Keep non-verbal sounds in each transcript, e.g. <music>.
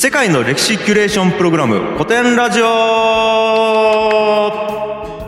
世界の歴史キュレーションプログラム古典ラジオ。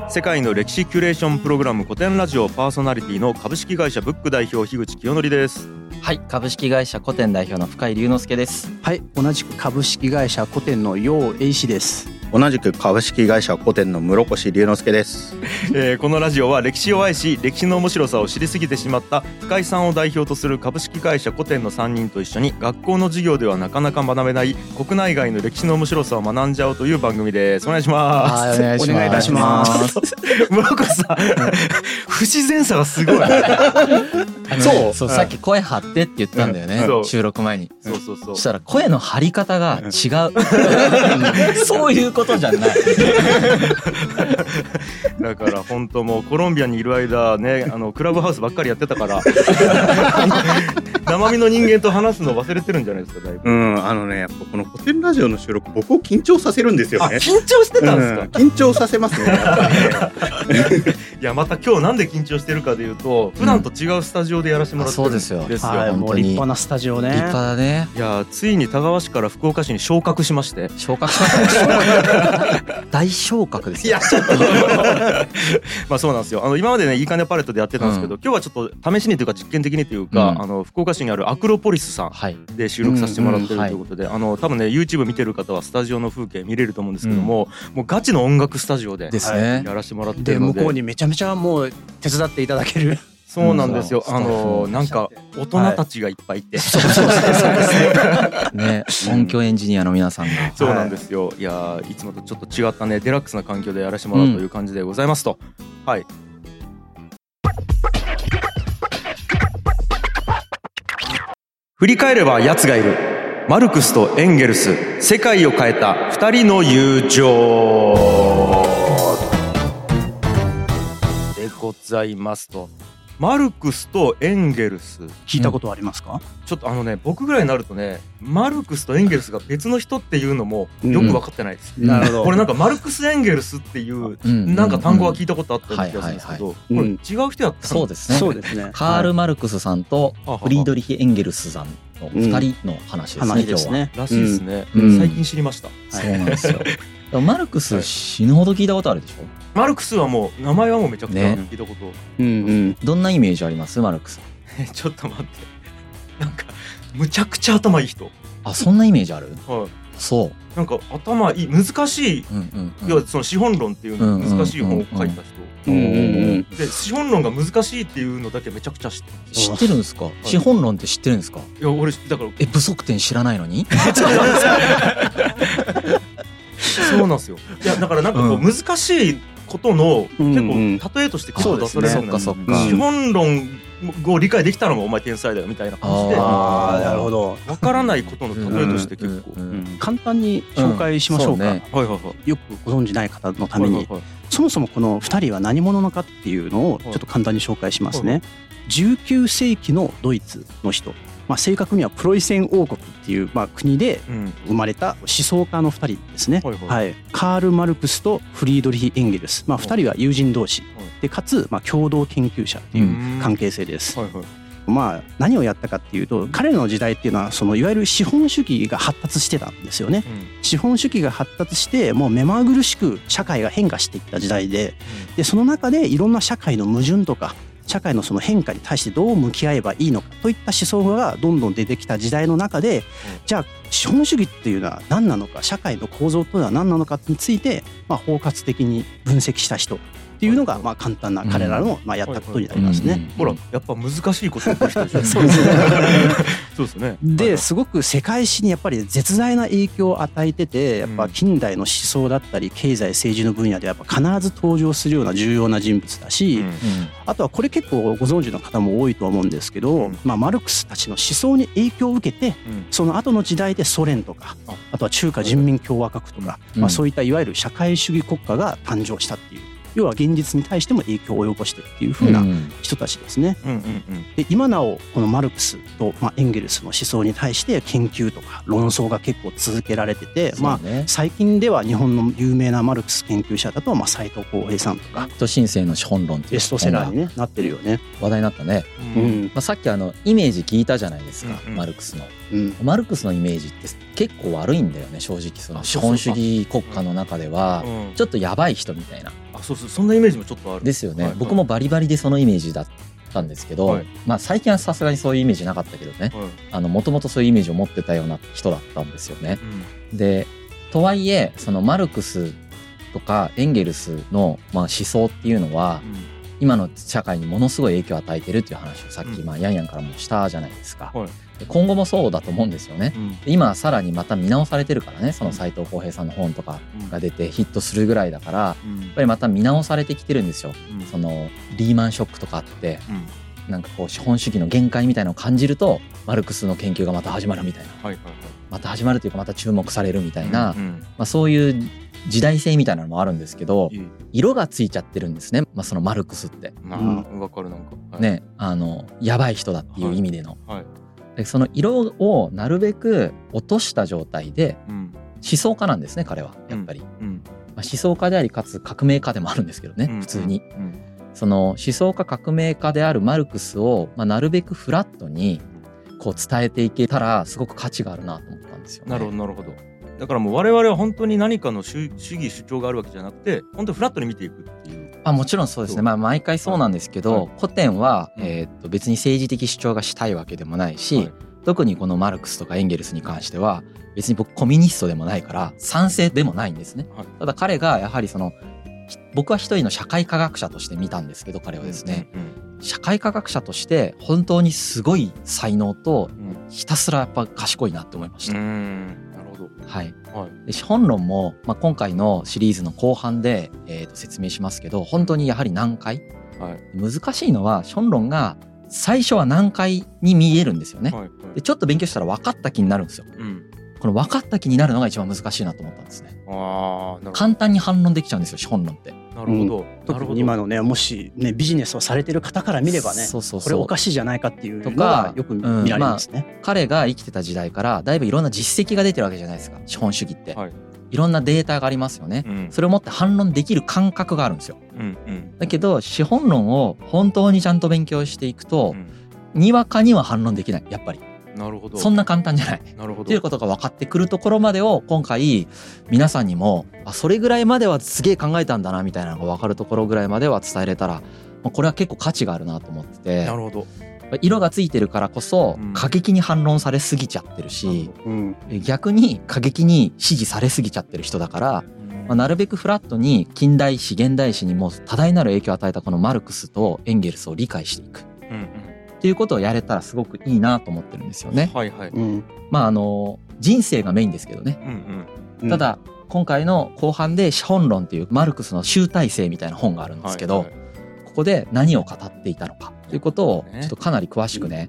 世界の歴史キュレーションプログラム古典ラジオパーソナリティの株式会社ブック代表樋口清則です。はい株式会社古典代表の深井龍之介です。はい同じく株式会社古典の楊英氏です。同じく株式会社古典の室越龍之介です、<laughs> えーこのラジオは歴史を愛し歴史の面白さを知りすぎてしまった深井さんを代表とする株式会社古典の3人と一緒に学校の授業ではなかなか学べない国内外の歴史の面白さを学んじゃおうという番組です。お願いします。はいお願いします。お願いいたします。<laughs> 村越さん不自然さがすごい。<laughs> そう。そうさっき声張ってって言ったんだよね、そう。収録前に。そうそうそう。そしたら声の張り方が違う。<laughs> そういうことじゃない。<laughs> だから本当もうコロンビアにいる間ねあのクラブハウスばっかりやってたから。<laughs> 生身の人間と話すの忘れてるんじゃないですかだいぶ。うんあのねやっぱこの古典ラジオの収録僕を緊張させるんですよあね緊張してたんですか、うん緊張させますね。いやまた今日なんで緊張してるかでいうと普段と違うスタジオでやらせてもらってるんですよ。うですよはいもう本当に。立派なスタジオね。立派だね。いやついに田川市から福岡市に昇格しまして。昇格しましたね <laughs> 大昇格ですよ。ちょっと。<laughs> まあそうなんですよ。あの今までねいいかねパレットでやってたんですけど、今日はちょっと試しにというか実験的にというか、うん。あの福岡市にあるアクロポリスさんはい。で収録させてもらってるうんうんということで、あの多分ね YouTube 見てる方はスタジオの風景見れると思うんですけども、もうガチの音楽スタジオでですね。やらせてもらってでるので向こうにめちゃめちゃもう手伝っていただけるそうなんですよ、うん。あのなんか大人たちがいっぱいいて、<laughs> ね。音響エンジニアの皆さんが。そうなんですよ、い、やーいつもとちょっと違ったねデラックスな環境でやらせてもらうという感じでございますと、はい。振り返れば奴がいる。マルクスとエンゲルス。世界を変えた二人の友情。でございますとマルクスとエンゲルス。聞いたことありますか、ちょっとあのね僕ぐらいになるとねマルクスとエンゲルスが別の人っていうのもよく分かってないです、なるほど。これなんかマルクス・エンゲルスっていううん。なんか単語は聞いたことあったような気がするんですけど、うんこれ違う人やったそうですね。そうですね。カール・マルクスさんとフリードリヒ・エンゲルスさんの二人の話ですね、話です今日は。ねらしいですね、うん。最近知りました。そうなんですよ。<laughs> マルクス死ぬほど聞いたことあるでしょ？マルクスはもう名前はもうめちゃくちゃね。聞いたこと、うんうん。どんなイメージあります？マルクス。えちょっと待って。<laughs> なんかむちゃくちゃ頭いい人、あ、そんなイメージある？はい、そう。なんか頭いい難しい、うんうんうん。要はその資本論っていううんうん難しい本を書いた人、うんうんうん。で資本論が難しいっていうのだけめちゃくちゃ知ってる。知ってるんですか？資本論って知ってるんですか？いや俺だから。え、不足点知らないのに？<laughs> そうなんですよ。いやだからなんかこううん。難しいことのうん結うん。構例えとして結構出されっかそっか。資本論を理解できたらもうお前天才だよみたいな感じであああなるほど、わからないことの例えとして結構。うんうんうん簡単に紹介しましょうか、うんそうね。はいはいはい。よくご存じない方のために、はいはいはい。そもそもこの2人は何者なのかっていうのをちょっと簡単に紹介しますね。19世紀のドイツの人、まあ、正確にはプロイセン王国っていうまあ国でうん。生まれた思想家の2人ですね。はいはい。はい、カール・マルクスとフリードリヒ・エンゲルス、まあ、2人は友人同士。でかつまあ共同研究者っていう関係性です。はいはい。まあ、何をやったかっていうと彼らの時代っていうのはそのいわゆる資本主義が発達してたんですよね。資本主義が発達してもう目まぐるしく社会が変化していった時代ででその中でいろんな社会の矛盾とか社会のその変化に対してどう向き合えばいいのかといった思想がどんどん出てきた時代の中でじゃあ資本主義っていうのは何なのか社会の構造というのは何なのかについてまあ包括的に分析した人っていうのがまあ簡単な彼らのまあやったことになりますね。ほらやっぱ難しいこと。<laughs> そうですね。そうですね。ですごく世界史にやっぱり絶大な影響を与えててやっぱ近代の思想だったり経済政治の分野でやっぱ必ず登場するような重要な人物だし、うん。あとはこれ結構ご存知の方も多いと思うんですけど、うん。まあ、マルクスたちの思想に影響を受けてうん。その後の時代でソ連とかあ。あとは中華人民共和国とか、うん。まあ、そういったいわゆる社会主義国家が誕生したっていう要は現実に対しても影響を及ぼしてるっていう風な人たちですね。で今なおこのマルクスと、まあ、エンゲルスの思想に対して研究とか論争が結構続けられてて、まあ最近では日本の有名なマルクス研究者だと、まあ、斉藤浩平さんとか。と新世の資本論っていうベストセラー本に、ね、なってるよね。が話題になったね、ううんん。まあ、さっきあのイメージ聞いたじゃないですか、うんうん。マルクスの。うん。マルクスのイメージって結構悪いんだよね正直。その資本主義国家の中ではうん。ちょっとやばい人みたいなあそうそうそんなイメージもちょっとある。ですよね、はい僕もバリバリでそのイメージだったんですけど、はい。まあ最近はさすがにそういうイメージなかったけどねもともとそういうイメージを持ってたような人だったんですよね。うん。でとはいえそのマルクスとかエンゲルスのまあ思想っていうのは今の社会にものすごい影響を与えてるっていう話をさっきうん。まあヤンヤンからもしたじゃないですか、はい。で今後もそうだと思うんですよね。うん。で今さらにまた見直されてるからねその斎藤浩平さんの本とかが出てヒットするぐらいだからやうん。っぱりまた見直されてきてるんですよ。うん。そのリーマンショックとかあってうん。なんかこう資本主義の限界みたいなのを感じるとマルクスの研究がまた始まるみたいな。はいはいはい。また始まるというかまた注目されるみたいな、うんまあ、そういう時代性みたいなのもあるんですけどいい色がついちゃってるんですね、まあ、そのマルクスって。まあわかるなんか。はい。ね、あのやばい人だっていう意味での、はい。でその色をなるべく落とした状態でうん。思想家なんですね彼はやっぱり、うん。まあ、思想家でありかつ革命家でもあるんですけどね、うん。普通に。うん。その思想家革命家であるマルクスを、まあ、なるべくフラットにこう伝えていけたらすごく価値があるなと思ったんですよね。なるほどなるほど。だからもう我々は本当に何かの主主義主張があるわけじゃなくて本当にフラットに見ていくっていうあもちろんそうですね。まあ毎回そうなんですけど、はい。古典は、うん。えーっと別に政治的主張がしたいわけでもないし、はい。特にこのマルクスとかエンゲルスに関しては別に僕コミュニストでもないから賛成でもないんですね。はい。ただ彼がやはりそのひ僕は一人の社会科学者として見たんですけど彼はですね、うん。社会科学者として本当にすごい才能とうん。ひたすらやっぱ賢いなって思いました。うんどはい、はいで資本論も、まあ、今回のシリーズの後半で、えーと説明しますけど本当にやはり難解はい難しいのは資本論が最初は難解に見えるんですよね。はいはいでちょっと勉強したら分かった気になるんですよ。うんこの分かった気になるのが一番難しいなと思ったんですね。あ簡単に反論できちゃうんですよ資本論って。なるほど。な特るほど。に今のねもしねビジネスをされてる方から見ればねそうそうこれおかしいじゃないかっていうのがよく見られますね。彼が生きてた時代からだいぶいろんな実績が出てるわけじゃないですか資本主義って、はい。い、ろんなデータがありますよね。うん。それをもって反論できる感覚があるんですよ。うんうん。だけど資本論を本当にちゃんと勉強していくとう、ん。にわかには反論できないやっぱりなるほど。そんな簡単じゃない。なるほど。っていうことが分かってくるところまでを今回皆さんにもあそれぐらいまではすげえ考えたんだなみたいなのが分かるところぐらいまでは伝えれたらまあこれは結構価値があるなと思ってて。なるほど。色がついてるからこそうん。過激に反論されすぎちゃってるしうん。逆に過激に支持されすぎちゃってる人だから、まあ、なるべくフラットに近代史現代史にも多大なる影響を与えたこのマルクスとエンゲルスを理解していくっていうことをやれたらすごくいいなと思ってるんですよね。はいはい。うん。まああの人生がメインですけどね。うんうん。うん。ただ今回の後半で「資本論」っていうマルクスの集大成みたいな本があるんですけど、はいはい。ここで何を語っていたのかということをね。ちょっとかなり詳しくね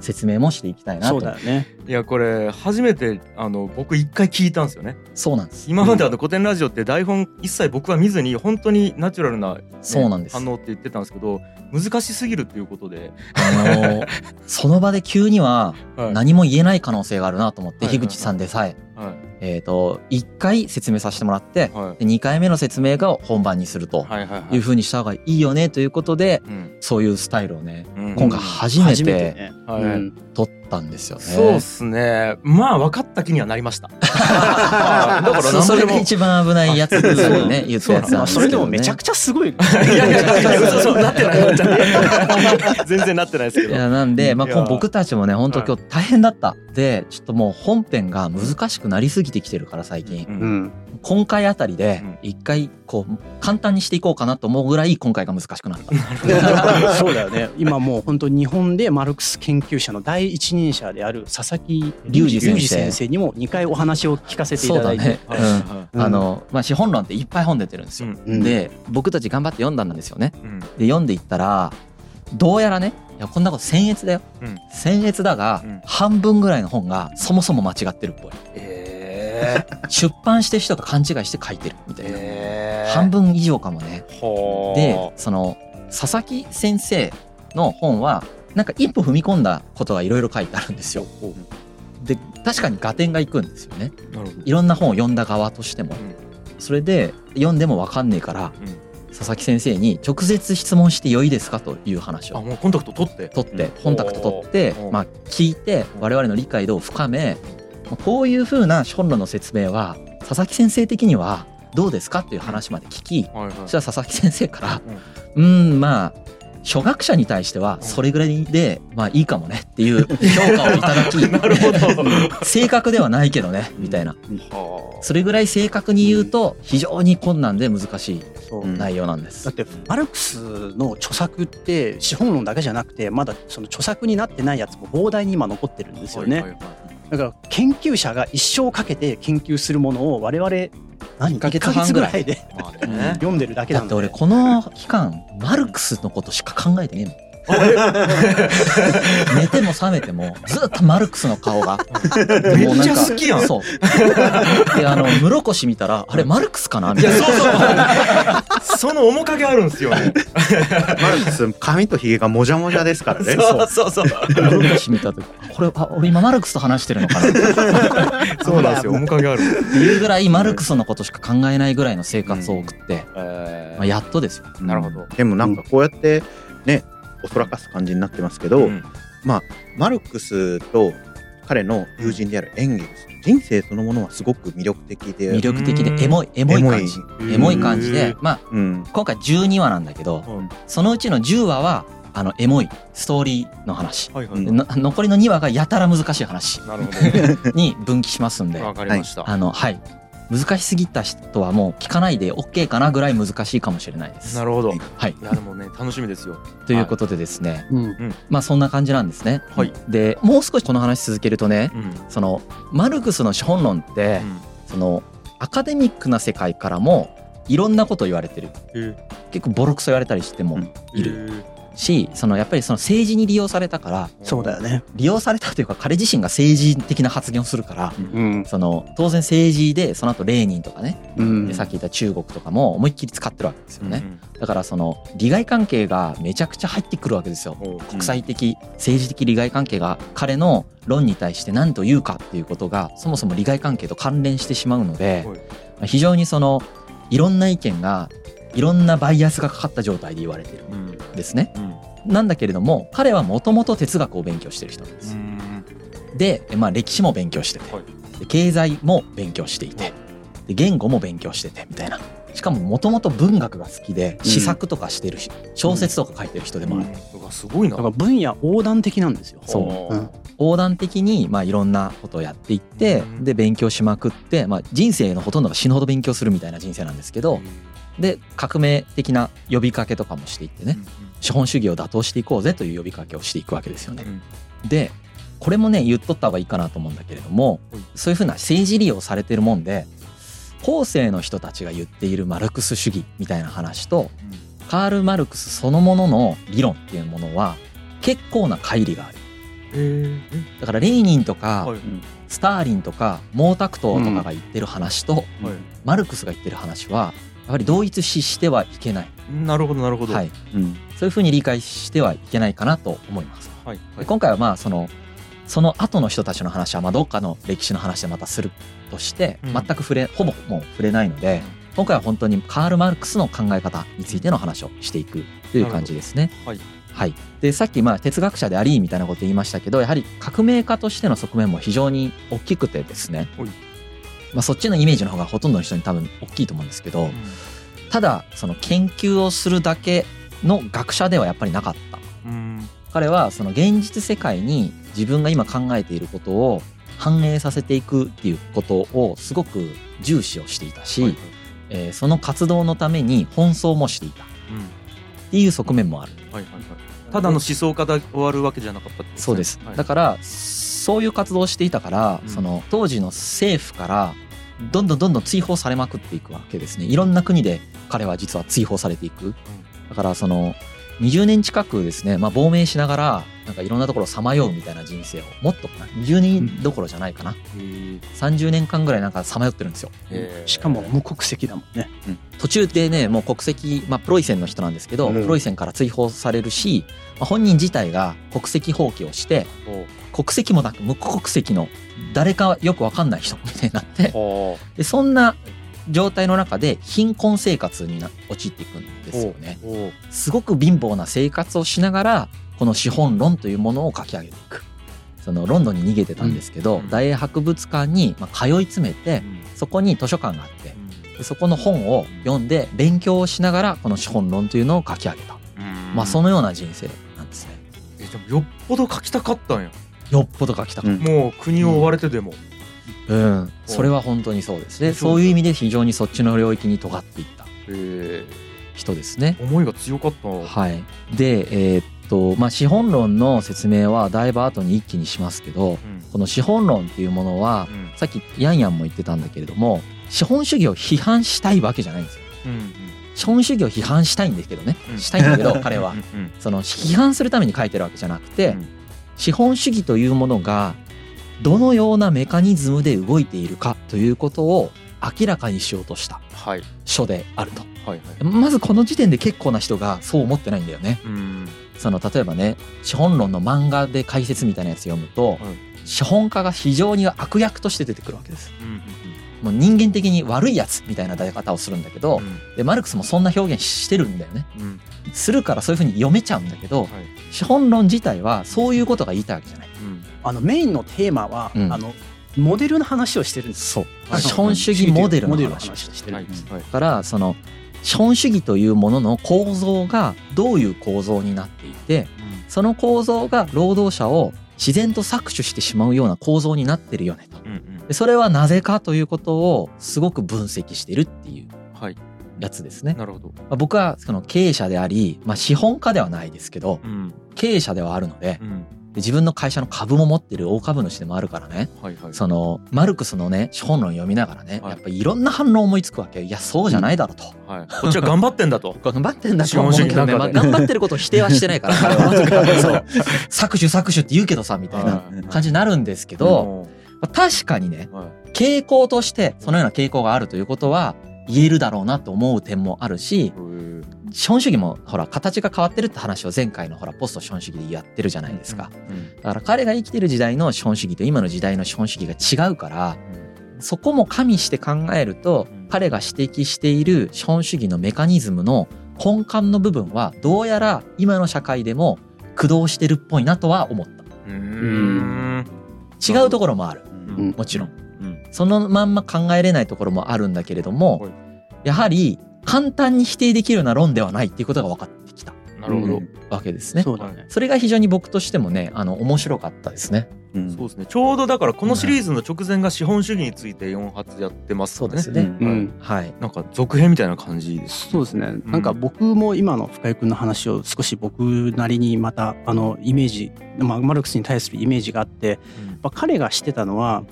説明もしていきたいなそうとだよね。いやこれ初めてあの僕一回聞いたんですよね。そうなんです。今まであの古典ラジオって台本一切僕は見ずに本当にナチュラルな、ねそうなんです。反応って言ってたんですけど難しすぎるっていうことで、あのその場で急には <laughs> はい。何も言えない可能性があるなと思ってはいはい。樋口さんでさえ。はいえーと1回説明させてもらってはい。で2回目の説明が本番にするとはいはいはい。いうふうにした方がいいよねということでうん。そういうスタイルをねうん。今回初めてね。はい。うん。取ったんですよね。そうっすね。まあ分かった気にはなりました。<laughs> だからそれが何でも。一番危ないやつでね言ったやつなんまあそれでもめちゃくちゃすごい。いやいやいや嘘そうなってない。なってない全然なってないですけど。いやなんで、まあ、僕たちもね本当今日大変だった、でちょっともう本編が難しくなりすぎてきてるから最近、ううんん。今回あたりでうん。一回こう簡単にしていこうかなと思うぐらい今回が難しくなった。<laughs> そうだよね。今もう本当に日本でマルクス研究者の第一人者である佐々木隆二先生。先生にも2回お話を聞かせていただいて。あのまあ、資本論っていっぱい本出てるんですよ。うん。で僕たち頑張って読んだんですよね。うん。で読んでいったらどうやらねいやこんなこと僭越だよ、うん。僭越だが、うん。半分ぐらいの本がそもそも間違ってるっぽい。え出版してる人が勘違いして書いてるみたいな、え半分以上かもね。はあでその佐々木先生の本はなんか一歩踏み込んだことがいろいろ書いてあるんですよ。で確かに合点がいくんですよね。いろんな本を読んだ側としても。それで読んでも分かんねえから佐々木先生に直接質問してよいですかという話を。あもうコンタクト取って。取ってコンタクト取ってまあ聞いて我々の理解度を深めまあこういうふうな本論の説明は佐々木先生的にはどうですかっていう話まで聞きはいはい。そしたら佐々木先生から「うーんまあ初学者に対してはそれぐらいでまあいいかもね」っていう評価をいただき <laughs> なるほど。<laughs> 正確ではないけどねみたいな。はそれぐらい正確に言うと非常に困難で難しい内容なんです。だっ。てマルクスの著作って資本論だけじゃなくてまだその著作になってないやつも膨大に今残ってるんですよね、はいはいはいだから研究者が一生かけて研究するものを我々何一ヶ月1ヶ半ぐらい月ぐらいで <laughs> 読んでるだけなんでだって俺この期間マルクスのことしか考えてねえもん。<laughs> 寝ても覚めてもずっとマルクスの顔が。<laughs> めっちゃ好きやん。そう。であの室越見たらあれマルクスかな？みたいな。いやそうそう。<laughs> その面影あるんですよね。マルクス髪とひげがもじゃもじゃですからね。そうそうそう。室越見た時これあ俺今マルクスと話してるのかな？ってそうなんですよ。面影ある。いうぐらいマルクスのことしか考えないぐらいの生活を送って、えまあ、やっとですよ。うん。なるほどでもなんかこうやってねおそらかす感じになってますけど、うん。マルクスと彼の友人であるエンゲルス人生そのものはすごく魅力的で魅力的でエモいエモい感じ。エモい。エモい感じでまあうん。今回12話なんだけどそのうちの10話はあのエモいストーリーの話。はいはいでの残りの2話がやたら難しい話なるほ <laughs> に分岐しますんで。どわかりました。あのはい難しすぎた人はもう聞かないで OK かなぐらい難しいかもしれないです。な。るほど。はい、いやでもね。楽しみですよ。ということでですね、うん。まあそんな感じなんですね。はい。でもう少しこの話続けるとねうん。そのマルクスの資本論って、そのアカデミックな世界からもいろんなこと言われてる。うん結構ボロクソ言われたりしてもうん。いるしそのやっぱりその政治に利用されたからそうだよね。利用されたというか彼自身が政治的な発言をするからうん。その当然政治でその後レーニンとかねうん。でさっき言った中国とかも思いっきり使ってるわけですよね。うん。だからその利害関係がめちゃくちゃ入ってくるわけですよ。国際的政治的利害関係が彼の論に対して何と言うかっていうことがそもそも利害関係と関連してしまうので非常にそのいろんな意見がいろんなバイアスがかかった状態で言われてるうんんですね。うんなんだけれども彼はもともと哲学を勉強してる人なんです。で、まあ、歴史も勉強してて、はい。で経済も勉強していてで言語も勉強しててみたいな。しかももともと文学が好きで詩作とかしてるし、小説とか書いてる人でもある、うわすごいなだから分野横断的なん。ですよそうほうん。横断的にまあいろん。なことをやっていってうん。で勉強しまくって、まあ、人生のほとん。どが死ぬほど勉強するみたいな人生なん。ですけどで革命的な呼びかけとかもしていってね資本主義を打倒していこうぜという呼びかけをしていくわけですよね。でこれもね言っとった方がいいかなと思うんだけれどもはい。そういうふうな政治利用されてるもんで後世の人たちが言っているマルクス主義みたいな話とカール・マルクスそのものの理論っていうものは結構な乖離がある。へだからレーニンとか、はい。スターリンとか毛沢東とかが言ってる話と、はい。マルクスが言ってる話はやはり同一視してはいけない、なるほどなるほど。はい、うんそういうふうに理解してはいけないかなと思います。はいで今回はまあそのその後の人たちの話はまあどっかの歴史の話でまたするとしてうん。全く触れほぼもう触れないので今回は本当にカール・マルクスの考え方についての話をしていくという感じですね。はい。はい、でさっきまあ哲学者でありみたいなこと言いましたけどやはり革命家としての側面も非常に大きくてですねはい、まあ、そっちのイメージの方がほとんどの人に多分大きいと思うんですけどただその研究をするだけの学者ではやっぱりなかった。うん。彼はその現実世界に自分が今考えていることを反映させていくっていうことをすごく重視をしていたし、はいはい。えーその活動のために奔走もしていた。っうん。ていう側面もある。はいはいはい。ただの思想家で終わるわけじゃなかったっね。そうです、はい。だからそういう活動をしていたから、うん。その当時の政府からどんどんどんどん追放されまくっていくわけですね。いろんな国で彼は実は追放されていくだからその20年近くですね、まあ、亡命しながらなんかいろんなところをさまようみたいな人生をもっとかな20年どころじゃないかな、30年間ぐらいなんかさまよってるんですよ。しかも無国籍だもんね。途中でねもう国籍、まあ、プロイセンの人なんですけど、うん。プロイセンから追放されるし、まあ、本人自体が国籍放棄をして国籍もなく無国籍の誰かよくわかんない人みたいになってでそんな状態の中で貧困生活にな陥っていくんですよね。すごく貧乏な生活をしながらこの資本論というものを書き上げていく。そのロンドンに逃げてたんですけど、うん。大英博物館にまあ通い詰めてそこに図書館があってでそこの本を読んで勉強をしながらこの資本論というのを書き上げた、まあそのような人生なんですね。えじゃあよっぽど書きたかったんや。よっぽど書きたかった。うんもう国を追われてでも、うん、それは本当にそうですね。そういう意味で非常にそっちの領域に尖っていったえ人ですね。ー思いが強かったはい。で、えーっと、まあ、資本論の説明はだいぶ後に一気にしますけど、うんこの資本論っていうものは、うんさっきヤンヤンも言ってたんだけれども、資本主義を批判したいわけじゃないんですよ。うん資本主義を批判したいんですけどね。うんしたいんだけど、<laughs> 彼はう。んうんその批判するために書いてるわけじゃなくて、うん資本主義というものがどのようなメカニズムで動いているかということを明らかにしようとしたはい書であると。はいはいまずこの時点で結構な人がそう思ってないんだよね。うんその例えばね資本論の漫画で解説みたいなやつ読むと、資本家が非常に悪役として出てくるわけです。うんもう人間的に悪いやつみたいな出方をするんだけど、うんでマルクスもそんな表現してるんだよね。うんするからそういうふうに読めちゃうんだけど、はい資本論自体はそういうことが言いたいわけじゃない。うんあのメインのテーマは、うん。あのモデルの話をしてるんです。そう。はい資本主義モデルの話をして話をしてるはいはい。だからその資本主義というものの構造がどういう構造になっていてその構造が労働者を自然と搾取してしまうような構造になってるよねと。うんうん。でそれはなぜかということをすごく分析してるっていうはい。やつですね。なるほど。まあ、僕はその経営者であり、まあ、資本家ではないですけどうん。経営者ではあるのでうん。で自分の会社の株も持ってる大株主でもあるからね。はいはい。そのマルクスのね資本論読みながらねはい。やっぱりいろんな反論思いつくわけいやそうじゃないだろうと。はい。こっちは頑張ってんだと。<laughs> 頑張ってんだとは思うけどね、まあ、頑張ってることを否定はしてないから <laughs> 彼は。そう。搾取搾取って言うけどさみたいなはい感じになるんですけど、まあ確かにねはい。傾向としてそのような傾向があるということは言えるだろうなと思う点もあるしうん資本主義もほら形が変わってるって話を前回のほらポスト資本主義でやってるじゃないですか。うん。だから彼が生きてる時代の資本主義と今の時代の資本主義が違うからそこも加味して考えるとうん。彼が指摘している資本主義のメカニズムの根幹の部分はどうやら今の社会でも駆動してるっぽいなとは思った。うん。違うところもある。うん。もちろん。うん。そのまんま考えれないところもあるんだけれども、はい。やはり簡単に否定できるような論ではないっていうことが分かってきた。なるほど。うん。わけですね。そうだね。それが非常に僕としてもねあの面白かったですね。うん。そうですね。ちょうどだからこのシリーズの直前が資本主義について4発やってますよね。そうですね。うん。うん。はい。なんか続編みたいな感じですそうですね、なんか僕も今の深井君の話を少し僕なりにまたあのイメージ、まあ、マルクスに対するイメージがあって、やっぱ彼がしてたのは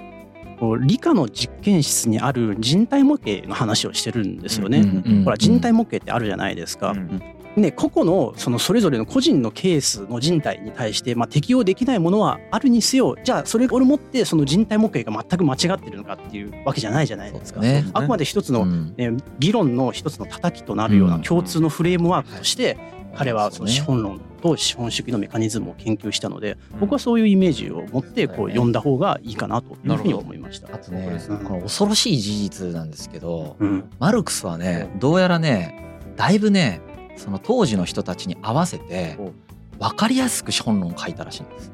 理科の実験室にある人体模型の話をしてるんですよね。ほら人体模型ってあるじゃないですか。うんね、個々のそのそれぞれの個人のケースの人体に対して、まあ、適用できないものはあるにせよじゃあそれをもってその人体模型が全く間違ってるのかっていうわけじゃないじゃないですか。すねあくまで一つの、うんね、議論の一つの叩きとなるよううなん共通のフレームワークとして、彼はその資本論と資本主義のメカニズムを研究したので、僕はそういうイメージを持ってこう読んだ方がいいかなというふうに思いました。あとねこの恐ろしい事実なんですけどうん。マルクスはねどうやらねだいぶねその当時の人たちに合わせてお。分かりやすく資本論を書いたらしいんです。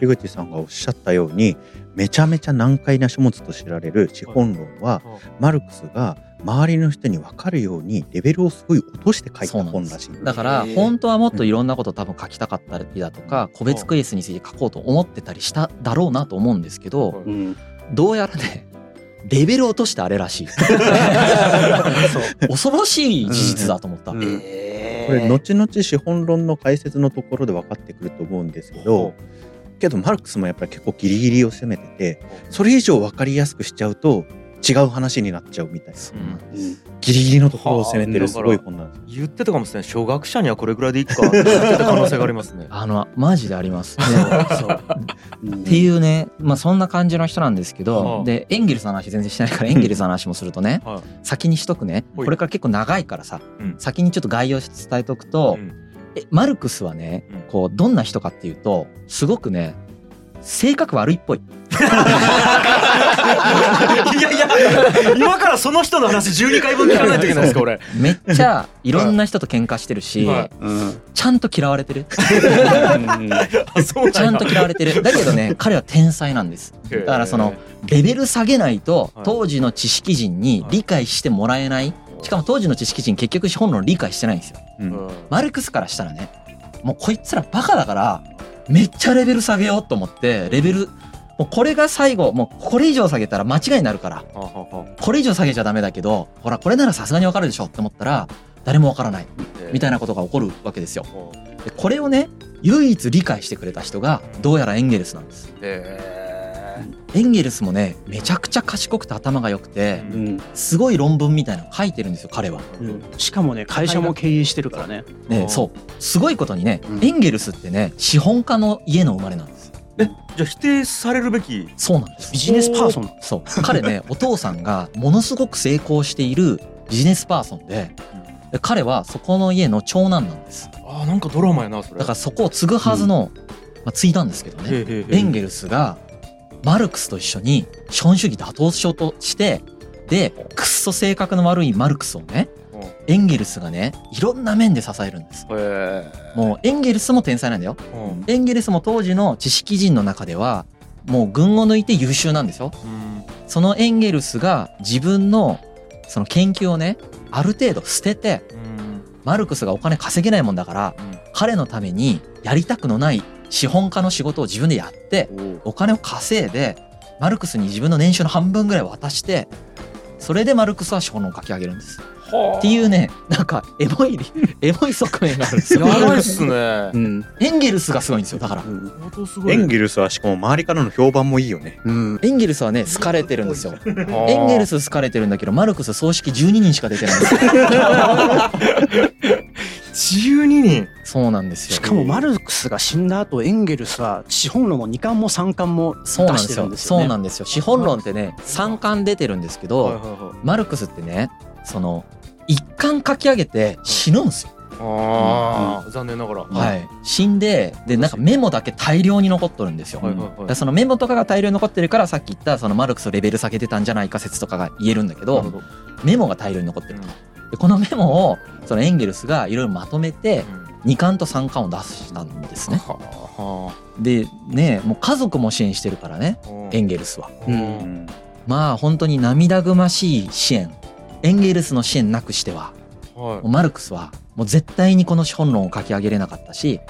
樋口さんがおっしゃったようにめちゃめちゃ難解な書物と知られる資本論はマルクスが周りの人に分かるようにレベルをすごい落として書いた本らしいだから本当はもっといろんなこと多分書きたかったりだとか個別クエスについて書こうと思ってたりしただろうなと思うんですけどうん。どうやらねレベルを落としてあれらしい。恐ろしい事実だと思った、うん。へー。これ後々資本論の解説のところで分かってくると思うんですけどけどマルクスもやっぱり結構ギリギリを攻めててそれ以上分かりやすくしちゃうと違う話になっちゃうみたいな。うんギリギリのところを攻めてるすごい本なんです。言ってたかもしれない。初学者にはこれぐらいでいいか。って言ってた可能性がありますね。あのマジであります。で <laughs> そう。っていうね、まあそんな感じの人なんですけはどあ、で、エンゲルスの話全然してないから、エンゲルスの話もするとね、はい。先にしとくね。これから結構長いからさうん、先にちょっと概要して伝えとくとう、ん。えマルクスはねうん、こう、どんな人かっていうと、すごくね、性格悪いっぽい。<laughs> いやいや今からその人の話12回分聞かないといけないですか俺めっちゃいろんな人と喧嘩してるし、ちゃんと嫌われてる。ちゃんと嫌われてる。だけどね、<laughs> 彼は天才なんです。だからその、レベル下げないとはい当時の知識人に理解してもらえない。しかも当時の知識人結局資本論理解してないんですよ。うんマルクスからしたらね、もうこいつらバカだから、めっちゃレベル下げようと思って、レベル、もうこれが最後、もうこれ以上下げたら間違いになるから、これ以上下げちゃダメだけど、ほら、これならさすがにわかるでしょって思ったら、誰もわからない。みたいなことが起こるわけですよ。でこれをね、唯一理解してくれた人が、どうやらエンゲルスなんです。えエンゲルスもね、めちゃくちゃ賢くて頭が良くて、うんすごい論文みたいなの書いてるんですよ、彼は。うんしかもね会社も経営してるからねね、そう。すごいことにね、うんエンゲルスってね、資本家の家の生まれなんです。じゃあ否定されるべき？そうなんですビ。ジネスパーソンそう。彼ね、<laughs> お父さんがものすごく成功しているビジネスパーソンで、で彼はそこの家の長男なんです。あーなんかドラマやなそれだからそこを継ぐはずの、まあ、継いだんですけどね。へーエンゲルスがマルクスと一緒に資本主義打倒しようとして、で、くっそ性格の悪いマルクスをね、エンゲルスがね、いろんな面で支えるんです。もうエンゲルスも天才なんだよ。うんエンゲルスも当時の知識人の中では、もう群を抜いて優秀なんですよ。うんそのエンゲルスが自分のその研究をね、ある程度捨てて、うんマルクスがお金稼げないもんだから、彼のためにやりたくのない資本家の仕事を自分でやって、お金を稼いで、マルクスに自分の年収の半分ぐらい渡して、それでマルクスは資本論を書き上げるんです。っていうね、なんかエモい、エモい側面があるんですよ。やばいっすねうんエンゲルスがすごいんですよ。だから。うんエンゲルスはしかも周りからの評判もいいよねうんエンゲルスはね、好かれてるんですよ。エエンゲルス好かれてるんだけど、マルクス葬式12人しか出てないんですよ。12人そうなんですよ。しかもマルクスが死んだ後エンゲルスは資本論の2巻も3巻も出そうなんですよ。してるんですよねそうなんですよ。資本論ってね、3巻出てるんですけど、はいはいはいマルクスってね、その、1巻書き上げて死ぬんですよ。ああ残念ながら。はい。死んで、で、なんかメモだけ大量に残っとるんですよ。はいはいはい。そのメモとかが大量に残ってるからさっき言ったそのマルクスレベル下げてたんじゃないか説とかが言えるんだけどなるほど。メモが大量に残ってるとでこのメモをそのエンゲルスがいろいろまとめて2巻と3巻を出したんですね。はあはでねもう家族も支援してるからねあエンゲルスは。ううんん。まあ本当に涙ぐましい支援エンゲルスの支援なくしてははい。マルクスはもう絶対にこの資本論を書き上げれなかったし、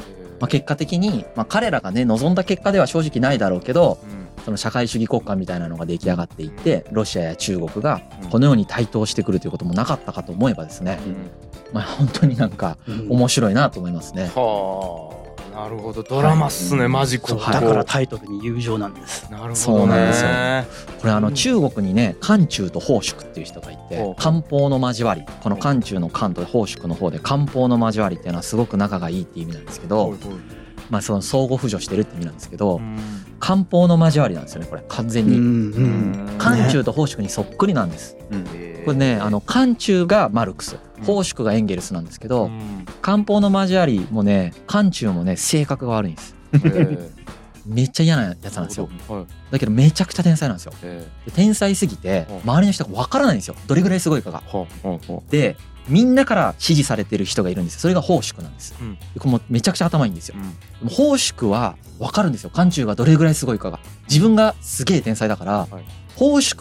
まあ、結果的に、まあ、彼らがね望んだ結果では正直ないだろうけどうん。その社会主義国家みたいなのが出来上がっていってロシアや中国がうん。このように台頭してくるということもなかったかと思えばですね、うん。まあ、本当になんかうん。面白いなと思いますね。はあなるほど。ドラマっすねマジここ。だからタイトルに友情なんです。なるほどね。そうなんですよ。これあのうん。中国にね漢中と宝祝っていう人がいて漢方の交わり。この漢中の漢と宝祝の方で漢方の交わりっていうのはすごく仲がいいっていう意味なんですけど、はいはい。まあその相互扶助してるって意味なんですけどうん。漢方の交わりなんですよねこれ。完全に。うんうん。漢中と宝祝にそっくりなんです。うん。これねあの漢中がマルクスうん宝祝がエンゲルスなんですけど、うん漢方の交わりもね漢中もね性格が悪いんです。えーめっちゃ嫌なやつなんですよ。はいだけどめちゃくちゃ天才なんですよ。えで天才すぎてうん周りの人が分からないんですよ。どれぐらいすごいかが。でみんなから支持されてる人がいるんですよ。それが宝祝なんです。うんでこれもめちゃくちゃ頭いいんですよあ。うんは分かるんですよ。漢中がどれぐらいすごいかが。自分がすげえ天才だから、はい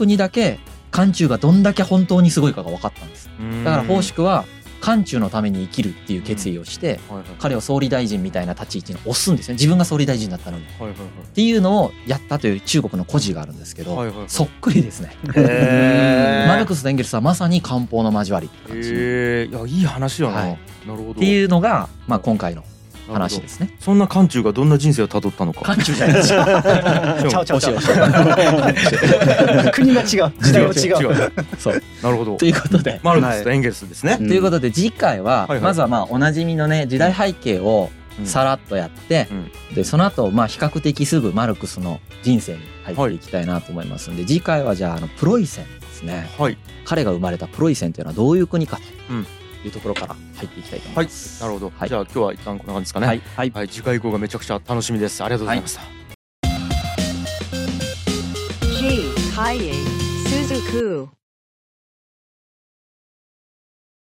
にだけ漢中がどんだけ本当にすごいかが分かったんです。だから宝祝は漢中のために生きるっていう決意をして、はいはい彼を総理大臣みたいな立ち位置に押すんですね。自分が総理大臣だったのに。っはいはいていうのをやったという中国の故事があるんですけど、はいはいはいそっくりですね。<laughs> マルクスとエンゲルスはまさに漢方の交わりって感じ。いやいい話やな、はいなるほどっていうのが、まあ、今回の話ですね。そんな漢中がどんな人生をたどったのか。漢中じゃないですよ。<laughs> ちゃうちゃうちゃう国が違う時代も違う違う。そう。なるほどと。いうことで。マルクスとエンゲルスですね。うんということで次回ははいはいまずはまあおなじみのね時代背景をうんさらっとやってうんでその後まあ比較的すぐマルクスの人生に入っていきたいなと思いますんで次回はじゃああのプロイセンですねはい。彼が生まれたプロイセンというのはどういう国かうんというところから入っていきたいと思はいいま。す。なるほど。はいじゃあ今日は一旦こんな感じですかね。はい。はいはい。次回以降がめちゃくちゃ楽しみです。ありがとうございました。Kaye Suzuku.